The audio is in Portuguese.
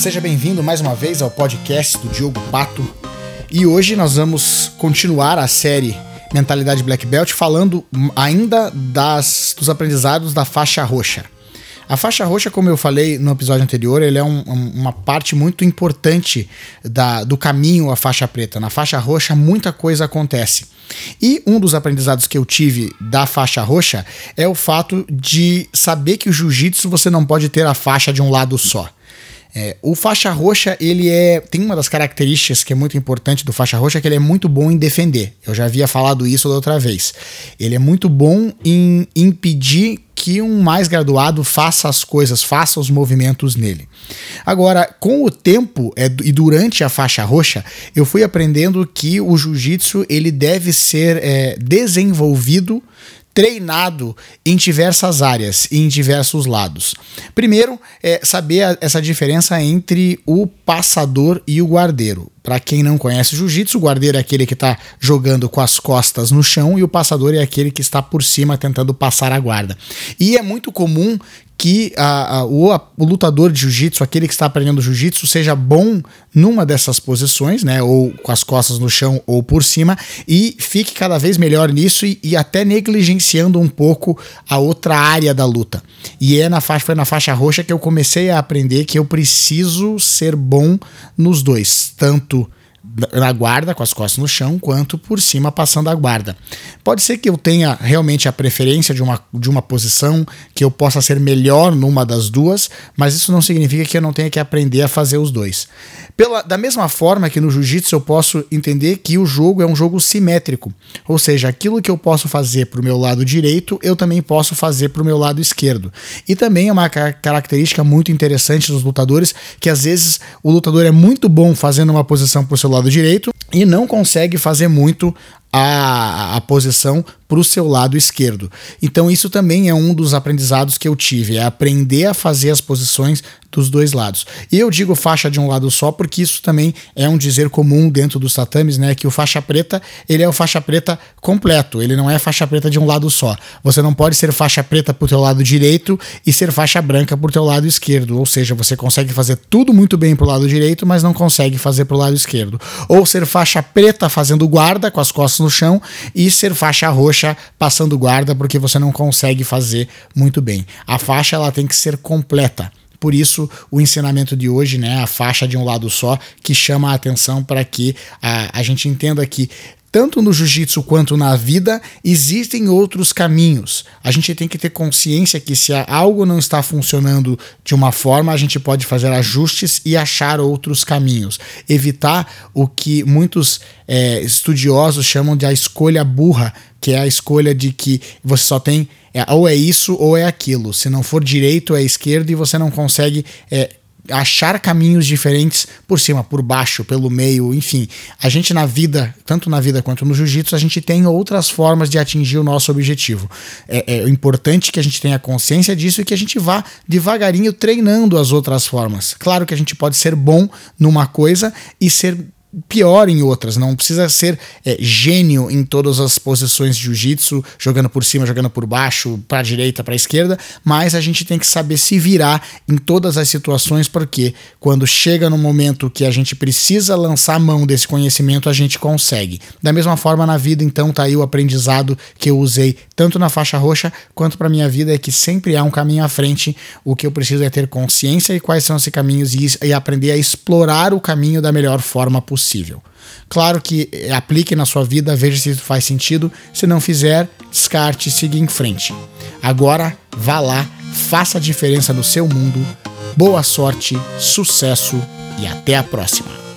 Seja bem-vindo mais uma vez ao podcast do Diogo Pato. E hoje nós vamos continuar a série Mentalidade Black Belt falando ainda das, dos aprendizados da faixa roxa. A faixa roxa, como eu falei no episódio anterior, ele é um, uma parte muito importante da, do caminho à faixa preta. Na faixa roxa, muita coisa acontece. E um dos aprendizados que eu tive da faixa roxa é o fato de saber que o jiu-jitsu você não pode ter a faixa de um lado só. É, o faixa roxa, ele é. Tem uma das características que é muito importante do faixa roxa, que ele é muito bom em defender. Eu já havia falado isso da outra vez. Ele é muito bom em impedir que um mais graduado faça as coisas, faça os movimentos nele. Agora, com o tempo é, e durante a faixa roxa, eu fui aprendendo que o jiu-jitsu ele deve ser é, desenvolvido treinado em diversas áreas e em diversos lados. Primeiro, é saber a, essa diferença entre o passador e o guardeiro. Para quem não conhece jiu-jitsu, o guardeiro é aquele que está jogando com as costas no chão e o passador é aquele que está por cima tentando passar a guarda. E é muito comum que a, a, o, a, o, lutador de jiu-jitsu, aquele que está aprendendo jiu-jitsu, seja bom numa dessas posições, né? Ou com as costas no chão ou por cima, e fique cada vez melhor nisso e, e até negligenciando um pouco a outra área da luta. E é na faixa, foi na faixa roxa que eu comecei a aprender que eu preciso ser bom nos dois, tanto na guarda, com as costas no chão, quanto por cima passando a guarda. Pode ser que eu tenha realmente a preferência de uma, de uma posição, que eu possa ser melhor numa das duas, mas isso não significa que eu não tenha que aprender a fazer os dois. Pela, da mesma forma que no jiu-jitsu eu posso entender que o jogo é um jogo simétrico, ou seja, aquilo que eu posso fazer para o meu lado direito, eu também posso fazer para o meu lado esquerdo. E também é uma característica muito interessante dos lutadores, que às vezes o lutador é muito bom fazendo uma posição para o seu lado direito e não consegue fazer muito a, a posição para o seu lado esquerdo. Então, isso também é um dos aprendizados que eu tive, é aprender a fazer as posições dos dois lados. E eu digo faixa de um lado só porque isso também é um dizer comum dentro dos tatames, né? Que o faixa preta, ele é o faixa preta completo, ele não é faixa preta de um lado só. Você não pode ser faixa preta pro teu lado direito e ser faixa branca pro teu lado esquerdo, ou seja, você consegue fazer tudo muito bem pro lado direito, mas não consegue fazer pro lado esquerdo. Ou ser faixa preta fazendo guarda com as costas no chão e ser faixa roxa passando guarda porque você não consegue fazer muito bem. A faixa ela tem que ser completa. Por isso, o ensinamento de hoje, né, a faixa de um lado só, que chama a atenção para que a, a gente entenda que tanto no jiu-jitsu quanto na vida, existem outros caminhos. A gente tem que ter consciência que se algo não está funcionando de uma forma, a gente pode fazer ajustes e achar outros caminhos. Evitar o que muitos é, estudiosos chamam de a escolha burra, que é a escolha de que você só tem é, ou é isso ou é aquilo. Se não for direito, é esquerdo e você não consegue é, achar caminhos diferentes por cima, por baixo, pelo meio, enfim. A gente na vida, tanto na vida quanto no jiu-jitsu, a gente tem outras formas de atingir o nosso objetivo. É, é importante que a gente tenha consciência disso e que a gente vá devagarinho treinando as outras formas. Claro que a gente pode ser bom numa coisa e ser pior em outras. Não precisa ser é, gênio em todas as posições de jiu-jitsu, jogando por cima, jogando por baixo, para direita, para esquerda, mas a gente tem que saber se virar em todas as situações, porque quando chega no momento que a gente precisa lançar mão desse conhecimento, a gente consegue. Da mesma forma na vida, então, tá aí o aprendizado que eu usei tanto na faixa roxa quanto para minha vida é que sempre há um caminho à frente. O que eu preciso é ter consciência e quais são esses caminhos e, e aprender a explorar o caminho da melhor forma possível possível. Claro que eh, aplique na sua vida, veja se isso faz sentido. Se não fizer, descarte e siga em frente. Agora, vá lá, faça a diferença no seu mundo. Boa sorte, sucesso e até a próxima.